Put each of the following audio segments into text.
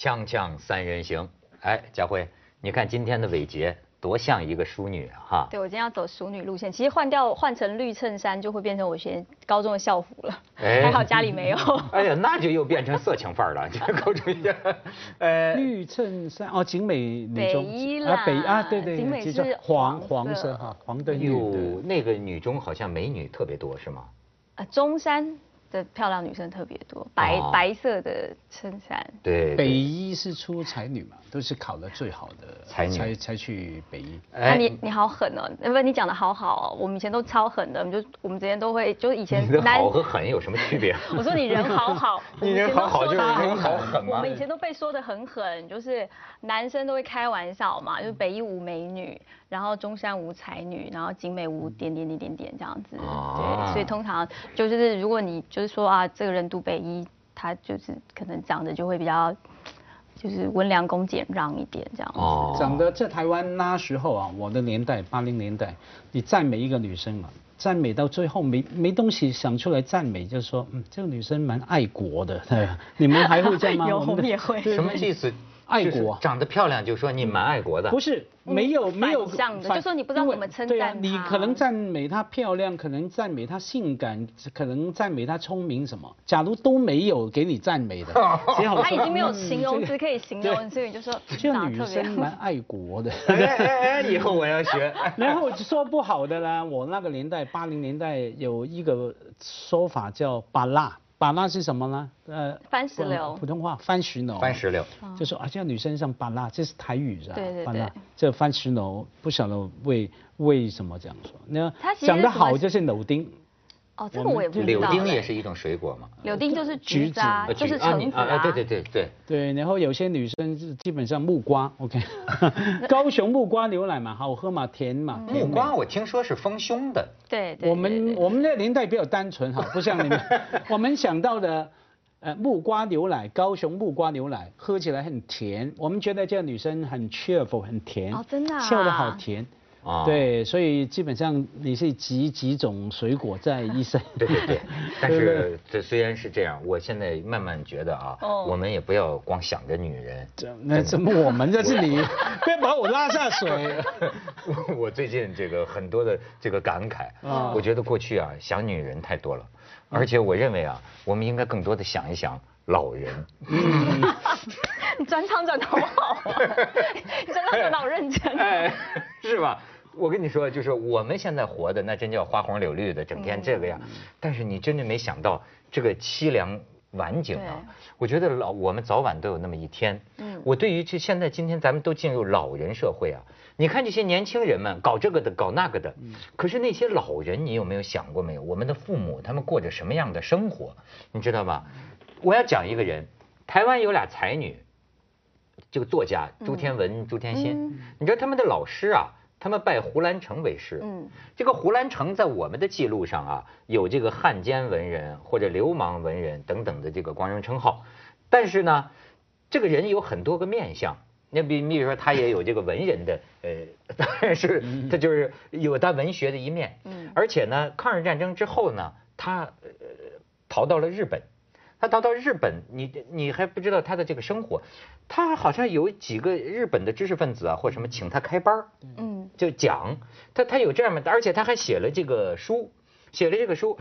锵锵三人行，哎，佳慧，你看今天的伟杰多像一个淑女啊，哈。对，我今天要走淑女路线，其实换掉换成绿衬衫就会变成我学高中的校服了，哎还好家里没有。哎呀，那就又变成色情范儿了，这高中生。呃，绿衬衫哦，景美女中北一啦啊，北啊，对对，景美是黄黄色黄色哈，黄的绿哟，，那个女中好像美女特别多，是吗？啊，中山的漂亮女生特别多，白、哦白色的衬衫。对，北对一是出才女嘛，都是考的最好的才女才才去北一。你你好狠哦！呃不，你讲的好好哦。我们以前都超狠的，我们就我们之前都会，就是以前男，好和狠有什么区别？我说你人好好，你人好好就是人好狠吗我们以前都被说的很狠，就是男生都会开玩笑嘛，就是北一无美女，然后中山无才女，然后景美无点点点点点这样子。啊对，所以通常就是如果你就是说啊，这个人读北一，他就是可能长得就会比较，就是温良恭俭让一点这样子。哦长得在台湾那时候啊，我的年代八零年代，你赞美一个女生嘛，赞美到最后没没东西想出来赞美，就说嗯这个女生蛮爱国的，对吧？你们还会这样吗？有我们也会什么意思？爱就是国长得漂亮就说你蛮爱国的。不是没有嗯没有反向的就说你不知道怎么称对啊赞她你可能赞美她漂亮，可能赞美她性感，可能赞美她聪明什么。假如都没有给你赞美的，只好他已经没有嗯形容这个词可以形容，所以你就说这女生蛮爱国的。哎哎哎，以后我要学。然后说不好的啦，我那个年代八零年代有一个说法叫“巴辣”，把辣是什么呢？呃，番石榴普通话番石榴。番石榴。就说啊，这个女生像巴拉，这是台语是吧？对对巴拉对，这番石榴不晓得为为什么这样说。那讲得好就是柳丁，哦，这个我也不知道。柳丁也是一种水果嘛。柳丁就是橘子橘子啊，呃就是橙子啊啊对对对对。对，然后有些女生是基本上木瓜，OK，高雄木瓜牛奶嘛，好喝嘛，甜嘛，木瓜我听说是丰胸的。对对。我对对们我们那个年代比较单纯哈，不像你们，我们想到的。呃，木瓜牛奶，高雄木瓜牛奶喝起来很甜，我们觉得这个女生很 cheerful，很甜，哦真的啊笑得好甜，啊。对，所以基本上你是集几种水果在一身，对对对，但是这虽然是这样，我现在慢慢觉得啊，哦。我们也不要光想着女人。这那怎么我们这是你，别把我拉下水。我 我最近这个很多的这个感慨，啊。我觉得过去啊想女人太多了，而且我认为啊，我们应该更多的想一想老人。你转场转的好好啊，你转场转的好认真。哎，是吧？我跟你说，就是我们现在活的那真叫花红柳绿的，整天这个样。但是你真的没想到这个凄凉晚景啊！我觉得老我们早晚都有那么一天。嗯我对于这现在今天咱们都进入老人社会啊，你看这些年轻人们搞这个的搞那个的，可是那些老人你有没有想过没有？我们的父母他们过着什么样的生活？你知道吗？我要讲一个人，台湾有俩才女，这个作家朱天文、朱天心，嗯你知道他们的老师啊，他们拜胡兰成为师。嗯这个胡兰成在我们的记录上啊，有这个汉奸文人或者流氓文人等等的这个光荣称号，但是呢，这个人有很多个面相。那比比如说，他也有这个文人的，呃，当然是他就是有他文学的一面。嗯而且呢，抗日战争之后呢，他呃逃到了日本。他到到日本，你你还不知道他的这个生活，他好像有几个日本的知识分子啊，或什么请他开班儿嗯就讲他他有这样的，而且他还写了这个书，写了这个书。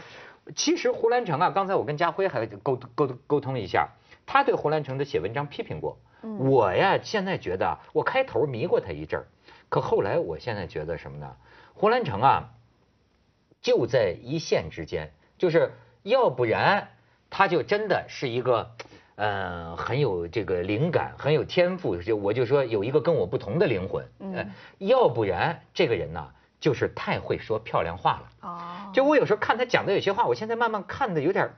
其实胡兰成啊，刚才我跟家辉还沟沟沟通一下，他对胡兰成的写文章批评过。嗯我呀，现在觉得啊，我开头迷过他一阵儿，可后来我现在觉得什么呢？胡兰成啊，就在一线之间，就是要不然他就真的是一个。呃，很有这个灵感，很有天赋，就我就说有一个跟我不同的灵魂，呃嗯，要不然这个人呢，就是太会说漂亮话了。哦，就我有时候看他讲的有些话，我现在慢慢看的有点儿，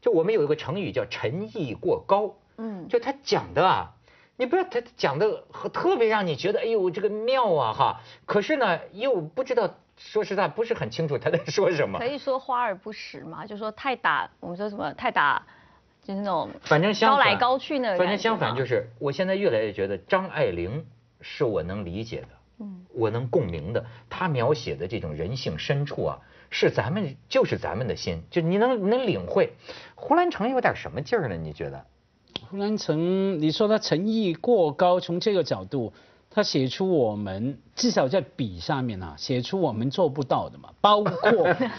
就我们有一个成语叫陈意过高，嗯就他讲的啊，你不要他讲的特别让你觉得哎呦这个妙啊哈，可是呢又不知道，说实在不是很清楚他在说什么可。以说花而不实嘛，就说太打，我们说什么太打，就是那种反正相反，高来高去那个反正相反就是，我现在越来越觉得张爱玲是我能理解的，嗯我能共鸣的。她描写的这种人性深处啊，是咱们就是咱们的心，就你能你能领会。胡兰成有点什么劲儿呢？你觉得？胡兰成，你说他诚意过高，从这个角度，他写出我们至少在笔上面啊，写出我们做不到的嘛，包括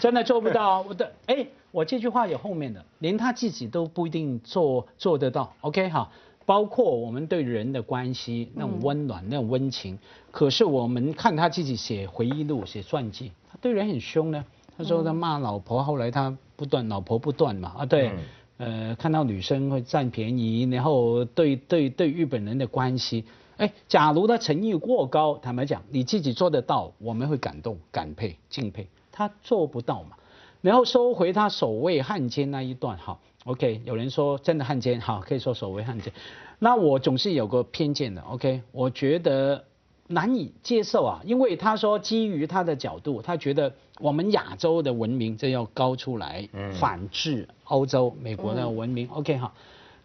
真的做不到。我的哎，我这句话有后面的，连他自己都不一定做做得到。OK 哈，包括我们对人的关系那种温暖、那种温情，可是我们看他自己写回忆录、写传记，他对人很凶呢。他说他骂老婆，后来他不断老婆不断嘛啊对。呃，看到女生会占便宜，然后对对对日本人的关系，哎，假如他诚意过高，坦白讲，你自己做得到，我们会感动、感佩、敬佩。他做不到嘛，然后收回他所谓汉奸那一段，哈，OK，有人说真的汉奸，好，可以说所谓汉奸，那我总是有个偏见的，OK，我觉得。难以接受啊，因为他说基于他的角度，他觉得我们亚洲的文明这要高出来，反制欧洲、美国的文明。OK 哈，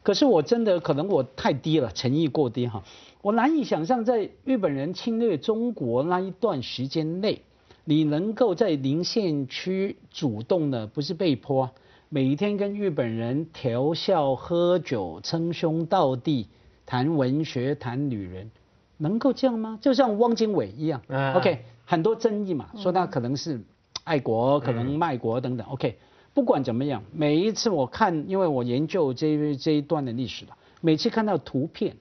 可是我真的可能我太低了，诚意过低哈。我难以想象在日本人侵略中国那一段时间内，你能够在临县区主动的，不是被迫，每天跟日本人调笑、喝酒、称兄道弟、谈文学、谈女人。能够这样吗？就像汪精卫一样，OK，很多争议嘛，说他可能是爱国，可能卖国等等，OK，不管怎么样，每一次我看，因为我研究这这一段的历史了，每次看到图片，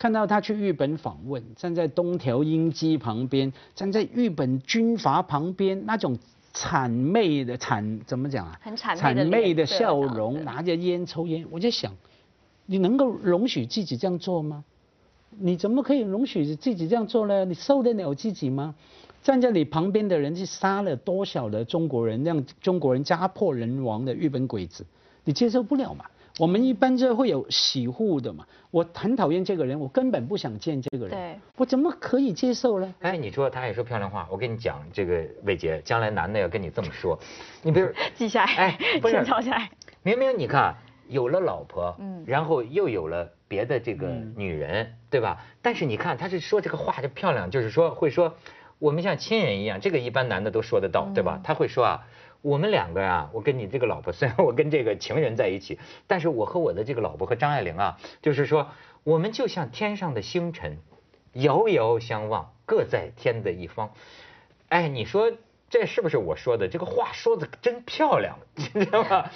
看到他去日本访问，站在东条英机旁边，站在日本军阀旁边，那种谄媚的谄怎么讲啊？很谄谄媚的笑容，拿着烟抽烟，我就想，你能够容许自己这样做吗？你怎么可以容许自己这样做呢？你受得了自己吗？站在你旁边的人去杀了多少的中国人，让中国人家破人亡的日本鬼子，你接受不了嘛？我们一般这会有洗护的嘛。我很讨厌这个人，我根本不想见这个人。对，我怎么可以接受呢？哎，你说他爱说漂亮话，我跟你讲，这个魏杰，将来男的要跟你这么说，你比如记下来，哎，不是抄下来。明明你看有了老婆，嗯，然后又有了。别的这个女人，对吧？但是你看，他是说这个话就漂亮，就是说会说我们像亲人一样，这个一般男的都说得到，对吧？他会说啊，我们两个啊，我跟你这个老婆，虽然我跟这个情人在一起，但是我和我的这个老婆和张爱玲啊，就是说我们就像天上的星辰，遥遥相望，各在天的一方。哎，你说这是不是我说的？这个话说的真漂亮，你知道吗？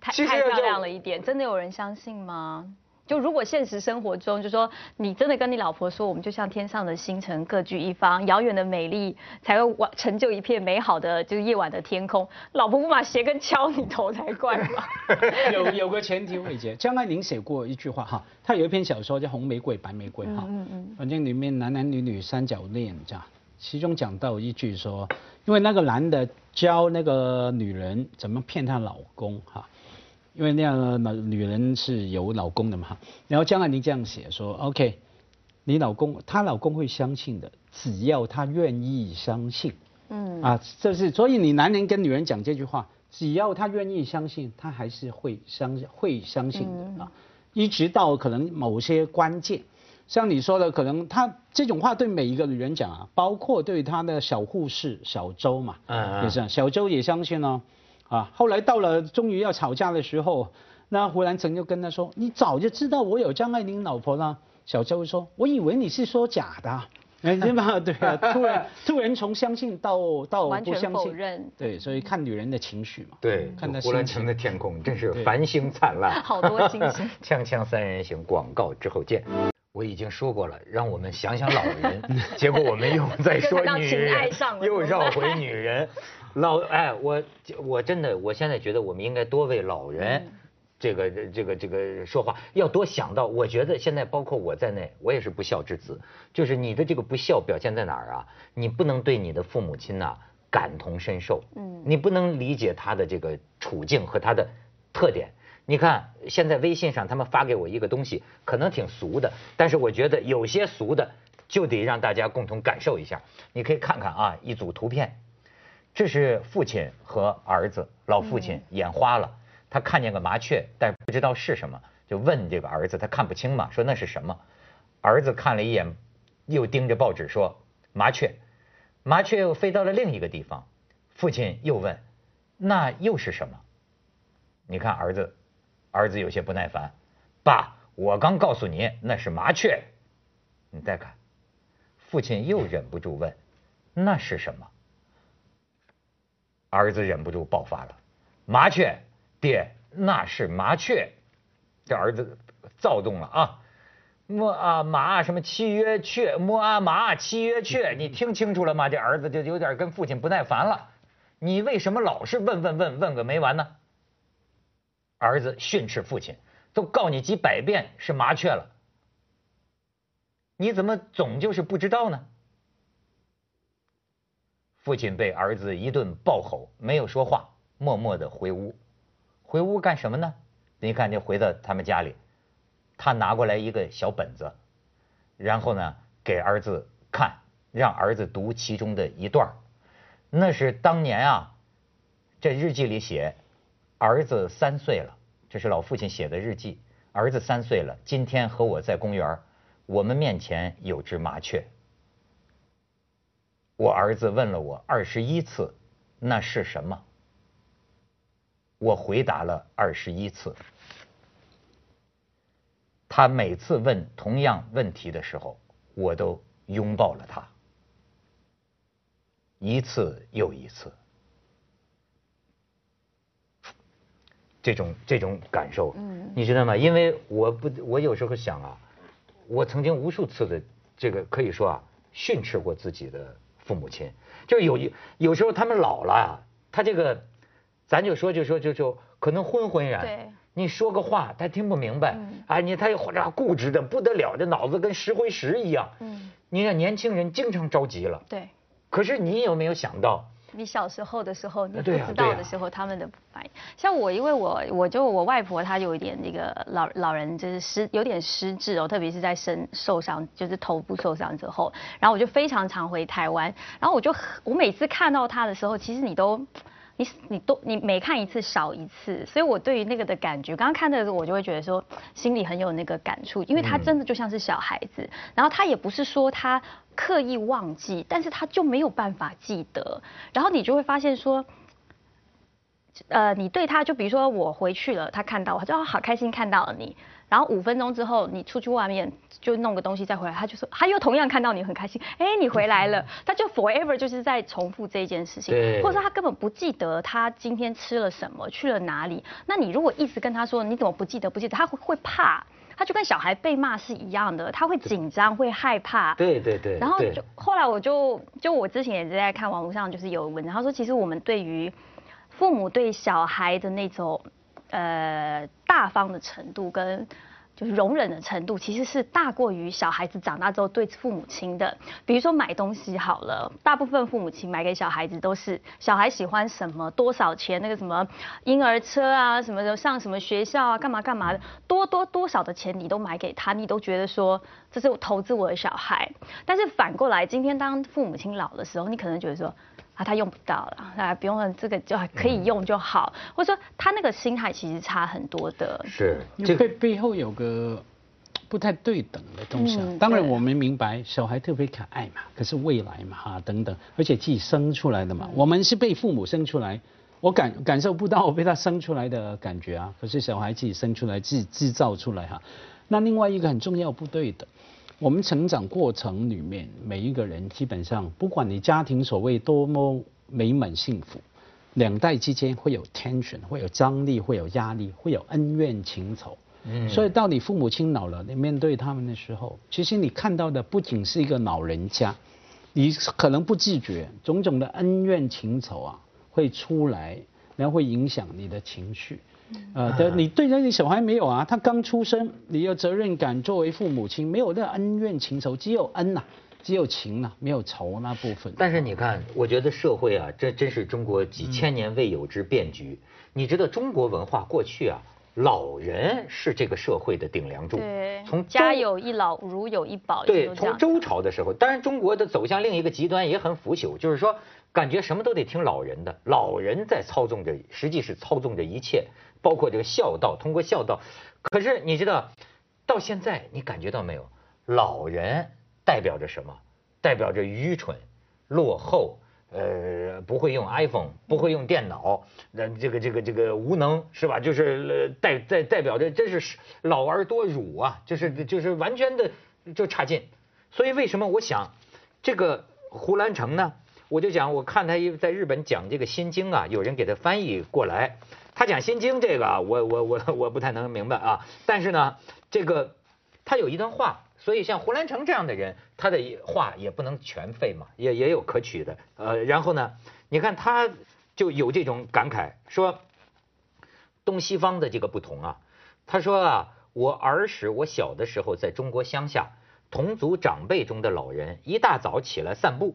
太太漂亮了一点，真的有人相信吗？就如果现实生活中，就说你真的跟你老婆说，我们就像天上的星辰，各据一方，遥远的美丽才会完成就一片美好的就是夜晚的天空。老婆不把鞋跟敲你头才怪吧？有有个前提，伟杰，张爱玲写过一句话哈，她有一篇小说叫《红玫瑰白玫瑰》哈，嗯嗯，反正里面男男女女三角恋这样，其中讲到一句说，因为那个男的教那个女人怎么骗她老公哈。因为那样的女人是有老公的嘛，然后江爱玲这样写说，OK，你老公她老公会相信的，只要他愿意相信，嗯，啊，这是所以你男人跟女人讲这句话，只要他愿意相信，他还是会相会相信的啊，一直到可能某些关键，像你说的，可能他这种话对每一个女人讲啊，包括对他的小护士小周嘛，嗯，也是小周也相信哦。啊，后来到了终于要吵架的时候，那胡兰成就跟他说：“你早就知道我有张爱玲老婆了。”小周说：“我以为你是说假的。”哎，对吧？对啊，突然突然从相信到到不相信，对，所以看女人的情绪嘛。对，看胡兰成的天空真是繁星灿烂，好多星星。锵锵三人行，广告之后见。我已经说过了，让我们想想老人，结果我们又在说女人，又绕回女人。老哎，我我真的，我现在觉得我们应该多为老人，这个这个这个说话，要多想到。我觉得现在包括我在内，我也是不孝之子。就是你的这个不孝表现在哪儿啊？你不能对你的父母亲呐感同身受，嗯，你不能理解他的这个处境和他的特点。你看，现在微信上他们发给我一个东西，可能挺俗的，但是我觉得有些俗的就得让大家共同感受一下。你可以看看啊，一组图片，这是父亲和儿子，老父亲眼花了，他看见个麻雀，但不知道是什么，就问这个儿子，他看不清嘛，说那是什么？儿子看了一眼，又盯着报纸说麻雀，麻雀又飞到了另一个地方，父亲又问，那又是什么？你看儿子。儿子有些不耐烦，爸，我刚告诉你那是麻雀。你再看，父亲又忍不住问：“那是什么？”儿子忍不住爆发了：“麻雀，爹，那是麻雀。”这儿子躁动了啊！摸啊麻什么契约雀，摸啊麻契约雀，你听清楚了吗？这儿子就有点跟父亲不耐烦了。你为什么老是问问问问个没完呢？儿子训斥父亲：“都告你几百遍是麻雀了，你怎么总就是不知道呢？”父亲被儿子一顿暴吼，没有说话，默默的回屋。回屋干什么呢？你看，就回到他们家里，他拿过来一个小本子，然后呢，给儿子看，让儿子读其中的一段那是当年啊，这日记里写，儿子三岁了，这是老父亲写的日记。儿子三岁了，今天和我在公园，我们面前有只麻雀。我儿子问了我二十一次，那是什么？我回答了二十一次。他每次问同样问题的时候，我都拥抱了他，一次又一次。这种这种感受，你知道吗？因为我不，我有时候想啊，我曾经无数次的这个可以说啊，训斥过自己的父母亲，就有一有时候他们老了，他这个。咱就说，就说，就就可能昏昏然。对。你说个话，他听不明白。嗯。啊，你他或者固执的不得了，这脑子跟石灰石一样。嗯。你让年轻人经常着急了。对。可是你有没有想到？你小时候的时候，你不知道的时候，他们的反应。像我，因为我我就我外婆，她有一点那个老老人就是失有点失智哦，特别是在身受伤，就是头部受伤之后，然后我就非常常回台湾，然后我就我每次看到她的时候，其实你都。你你都你每看一次少一次，所以我对于那个的感觉，刚刚看的时候我就会觉得说心里很有那个感触，因为他真的就像是小孩子，然后他也不是说他刻意忘记，但是他就没有办法记得，然后你就会发现说，呃，你对他就比如说我回去了，他看到我，他就好开心看到了你。然后五分钟之后，你出去外面就弄个东西再回来，他就说他又同样看到你很开心，哎，你回来了，他就 forever 就是在重复这件事情，或者说他根本不记得他今天吃了什么，去了哪里。那你如果一直跟他说你怎么不记得不记得，他会会怕，他就跟小孩被骂是一样的，他会紧张会害怕。对对对。然后就后来我就就我之前也是在看网络上就是有文章，他说其实我们对于父母对小孩的那种。呃，大方的程度跟就是容忍的程度，其实是大过于小孩子长大之后对父母亲的。比如说买东西好了，大部分父母亲买给小孩子都是小孩喜欢什么，多少钱那个什么婴儿车啊，什么的上什么学校啊，干嘛干嘛的，多多多少的钱你都买给他，你都觉得说这是我投资我的小孩。但是反过来，今天当父母亲老的时候，你可能觉得说。啊，他用不到了，啊，不用了，这个就可以用就好，或者说他那个心态其实差很多的。是，这个背后有个不太对等的东西。当然我们明白小孩特别可爱嘛，可是未来嘛哈等等，而且自己生出来的嘛，我们是被父母生出来，我感感受不到我被他生出来的感觉啊，可是小孩自己生出来自己制造出来哈。那另外一个很重要不对的。我们成长过程里面，每一个人基本上，不管你家庭所谓多么美满幸福，两代之间会有 tension，会有张力，会有压力，会有恩怨情仇。嗯。所以到你父母亲老了，你面对他们的时候，其实你看到的不仅是一个老人家，你可能不自觉，种种的恩怨情仇啊会出来，然后会影响你的情绪。呃，对，你对那个小孩没有啊？他刚出生，你有责任感，作为父母亲没有那恩怨情仇，只有恩呐，只有情呐，没有仇那部分。但是你看，我觉得社会啊，这真是中国几千年未有之变局。你知道中国文化过去啊，老人是这个社会的顶梁柱。对。从家有一老，如有一宝。对，从周朝的时候，当然中国的走向另一个极端也很腐朽，就是说感觉什么都得听老人的，老人在操纵着，实际是操纵着一切。包括这个孝道，通过孝道，可是你知道，到现在你感觉到没有？老人代表着什么？代表着愚蠢、落后，呃，不会用 iPhone，不会用电脑，那这个这个这个无能是吧？就是代代代表着真是老而多辱啊，就是就是完全的就差劲。所以为什么我想这个胡兰成呢？我就讲，我看他一在日本讲这个《心经》啊，有人给他翻译过来，他讲《心经》这个啊，我我我我不太能明白啊。但是呢，这个他有一段话。所以像胡兰成这样的人，他的话也不能全废嘛，也也有可取的。呃，然后呢，你看他就有这种感慨，说东西方的这个不同啊。他说啊，我儿时我小的时候在中国乡下，同族长辈中的老人一大早起来散步，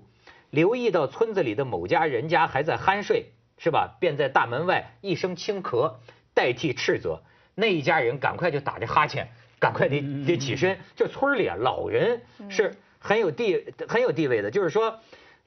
留意到村子里的某家人家还在酣睡，是吧？便在大门外一声轻咳，代替斥责，那一家人赶快就打着哈欠。赶快得得起身，就村里啊，老人是很有地很有地位的，就是说，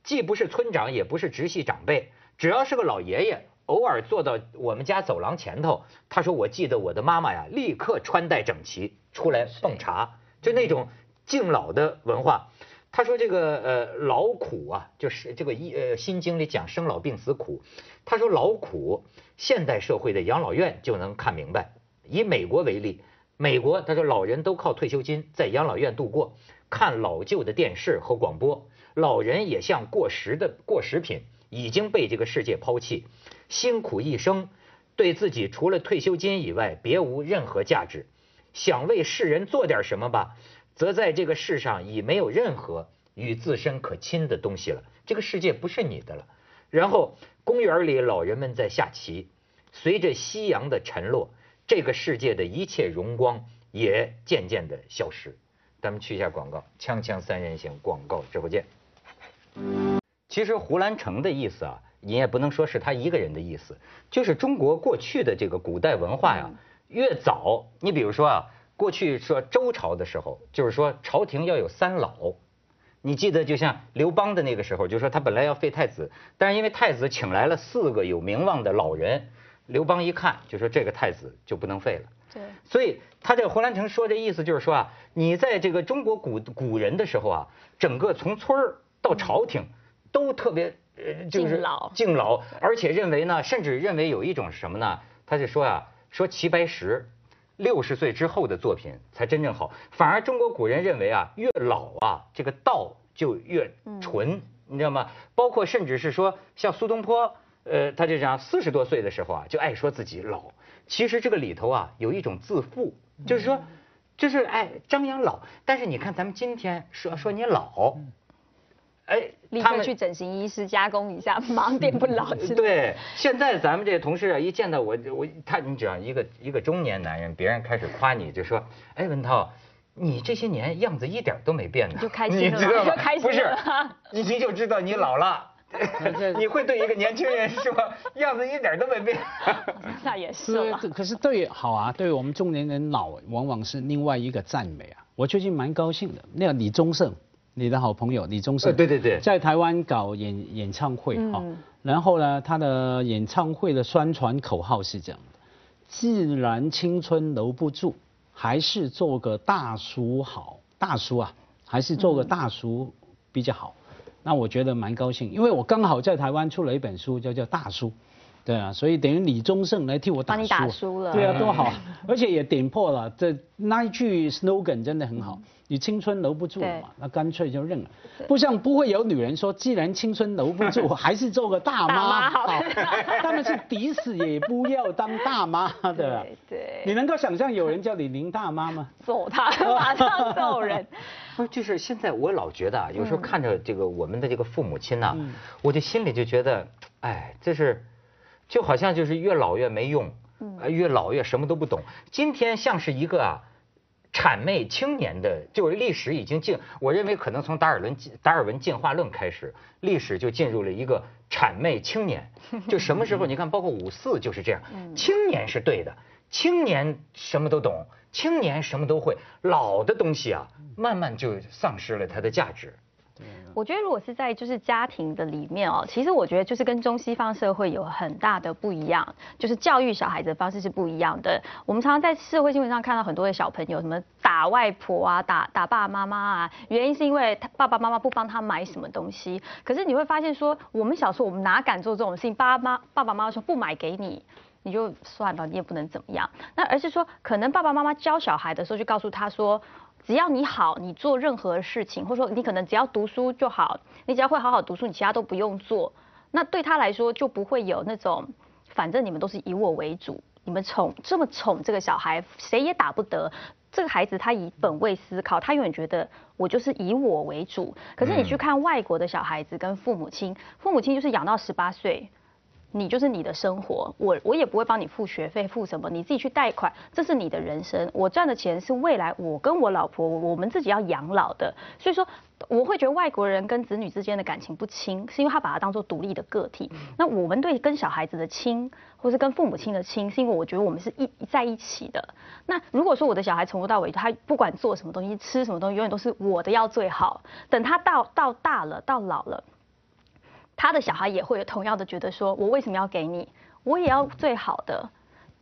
既不是村长，也不是直系长辈，只要是个老爷爷，偶尔坐到我们家走廊前头，他说我记得我的妈妈呀，立刻穿戴整齐出来奉茶，就那种敬老的文化。他说这个呃劳苦啊，就是这个一呃心经里讲生老病死苦，他说劳苦，现代社会的养老院就能看明白。以美国为例。美国，他说老人都靠退休金在养老院度过，看老旧的电视和广播，老人也像过时的过时品，已经被这个世界抛弃，辛苦一生，对自己除了退休金以外别无任何价值，想为世人做点什么吧，则在这个世上已没有任何与自身可亲的东西了，这个世界不是你的了。然后公园里老人们在下棋，随着夕阳的沉落。这个世界的一切荣光也渐渐的消失。咱们去一下广告，锵锵三人行广告直播间。其实胡兰成的意思啊，你也不能说是他一个人的意思，就是中国过去的这个古代文化呀，越早，你比如说啊，过去说周朝的时候，就是说朝廷要有三老。你记得就像刘邦的那个时候，就说他本来要废太子，但是因为太子请来了四个有名望的老人。刘邦一看就说：“这个太子就不能废了。”对，所以他这个胡兰成说这意思就是说啊，你在这个中国古古人的时候啊，整个从村儿到朝廷都特别呃，就是敬老，敬老，而且认为呢，甚至认为有一种是什么呢？他就说啊，说齐白石六十岁之后的作品才真正好，反而中国古人认为啊，越老啊，这个道就越纯，你知道吗？包括甚至是说像苏东坡。呃，他就讲四十多岁的时候啊，就爱说自己老。其实这个里头啊，有一种自负，就是说，就是哎张扬老。但是你看咱们今天说说你老，哎，立刻去整形医师加工一下，忙点不老。对，现在咱们这同事啊，一见到我，我他，你只要一个一个中年男人，别人开始夸你，就说，哎，文涛，你这些年样子一点都没变呢，就开心 了，开心不是，你就知道你老了。你会对一个年轻人说样子一点都没变？那也是可是对好啊，对我们中年人老，往往是另外一个赞美啊。我最近蛮高兴的，那个李宗盛，你的好朋友李宗盛，对对对，在台湾搞演演唱会哈，然后呢，他的演唱会的宣传口号是这样的：既然青春留不住，还是做个大叔好。大叔啊，还是做个大叔比较好。那我觉得蛮高兴，因为我刚好在台湾出了一本书，叫叫大叔，对啊，所以等于李宗盛来替我打输，帮你打输了，对啊，多好，而且也点破了这那一句 slogan 真的很好，你青春留不住嘛，那干脆就认了，不像不会有女人说，既然青春留不住，还是做个大妈。好，他们是抵死也不要当大妈的，对，你能够想象有人叫你林大妈吗？揍他，马上揍人。不就是现在我老觉得啊，有时候看着这个我们的这个父母亲呐，我就心里就觉得，哎，这是，就好像就是越老越没用，越老越什么都不懂。今天像是一个啊，谄媚青年的，就是历史已经进，我认为可能从达尔文达尔文进化论开始，历史就进入了一个谄媚青年。就什么时候 你看，包括五四就是这样，青年是对的，青年什么都懂。青年什么都会，老的东西啊，慢慢就丧失了它的价值。我觉得如果是在就是家庭的里面哦，其实我觉得就是跟中西方社会有很大的不一样，就是教育小孩子的方式是不一样的。我们常常在社会新闻上看到很多的小朋友什么打外婆啊、打打爸爸妈妈啊，原因是因为他爸爸妈妈不帮他买什么东西。可是你会发现说，我们小时候我们哪敢做这种事情？爸妈爸爸妈妈说不买给你。你就算了，你也不能怎么样。那而是说，可能爸爸妈妈教小孩的时候，就告诉他说，只要你好，你做任何事情，或者说你可能只要读书就好，你只要会好好读书，你其他都不用做。那对他来说，就不会有那种，反正你们都是以我为主，你们宠这么宠这个小孩，谁也打不得。这个孩子他以本位思考，他永远觉得我就是以我为主。可是你去看外国的小孩子跟父母亲，父母亲就是养到十八岁。你就是你的生活，我我也不会帮你付学费，付什么，你自己去贷款，这是你的人生。我赚的钱是未来我跟我老婆我们自己要养老的，所以说我会觉得外国人跟子女之间的感情不亲，是因为他把他当做独立的个体。那我们对跟小孩子的亲，或是跟父母亲的亲，是因为我觉得我们是一在一起的。那如果说我的小孩从头到尾，他不管做什么东西，吃什么东西，永远都是我的要最好。等他到到大了，到老了。他的小孩也会有同样的觉得说，我为什么要给你？我也要最好的。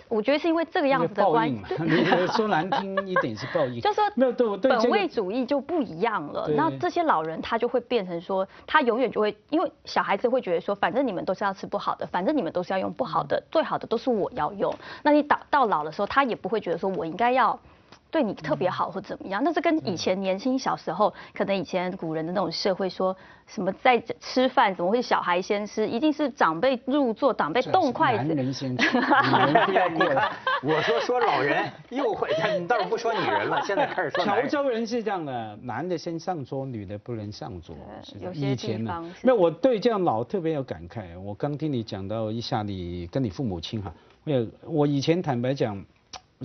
我觉得是因为这个样子的关系。你说难听一点是报应。就是说没有对本位主义就不一样了。那这些老人他就会变成说，他永远就会因为小孩子会觉得说，反正你们都是要吃不好的，反正你们都是要用不好的，最好的都是我要用。那你到到老的时候，他也不会觉得说我应该要。对你特别好或怎么样，那是跟以前年轻小时候，可能以前古人的那种社会说什么在吃饭怎么会小孩先吃，一定是长辈入座，长辈动筷子。男人先吃。我说说老人又会，你倒是不说女人了，现在开始说。潮州人是这样的，男的先上桌，女的不能上桌。有些地方。那我对这样老特别有感慨。我刚听你讲到一下，你跟你父母亲哈，我我以前坦白讲。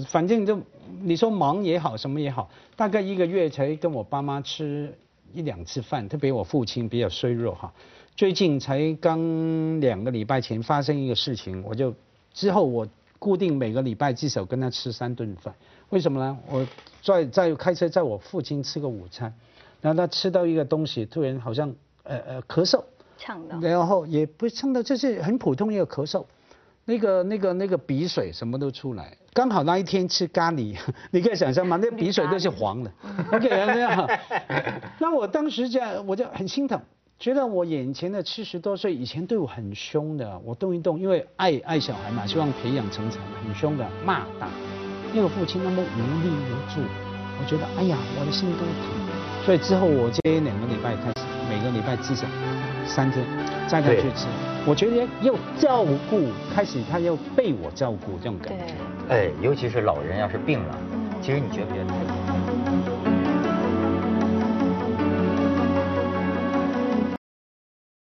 反正就你说忙也好，什么也好，大概一个月才跟我爸妈吃一两次饭。特别我父亲比较衰弱哈，最近才刚两个礼拜前发生一个事情，我就之后我固定每个礼拜至少跟他吃三顿饭。为什么呢？我在在开车在我父亲吃个午餐，然后他吃到一个东西，突然好像呃呃咳嗽，呛到，然后也不呛到，就是很普通一个咳嗽。那个、那个、那个鼻水什么都出来，刚好那一天吃咖喱，你可以想象吗？那鼻水都是黄的。OK，这样。那我当时这样，我就很心疼，觉得我眼前的七十多岁以前对我很凶的，我动一动，因为爱爱小孩嘛，希望培养成才，很凶的骂打。那个父亲那么无力无助，我觉得哎呀，我的心都疼。所以之后我接两个礼拜开始，每个礼拜至少三天再他去吃。我觉得要照顾，开始他要被我照顾这种感觉。哎，尤其是老人要是病了，其实你觉不觉得？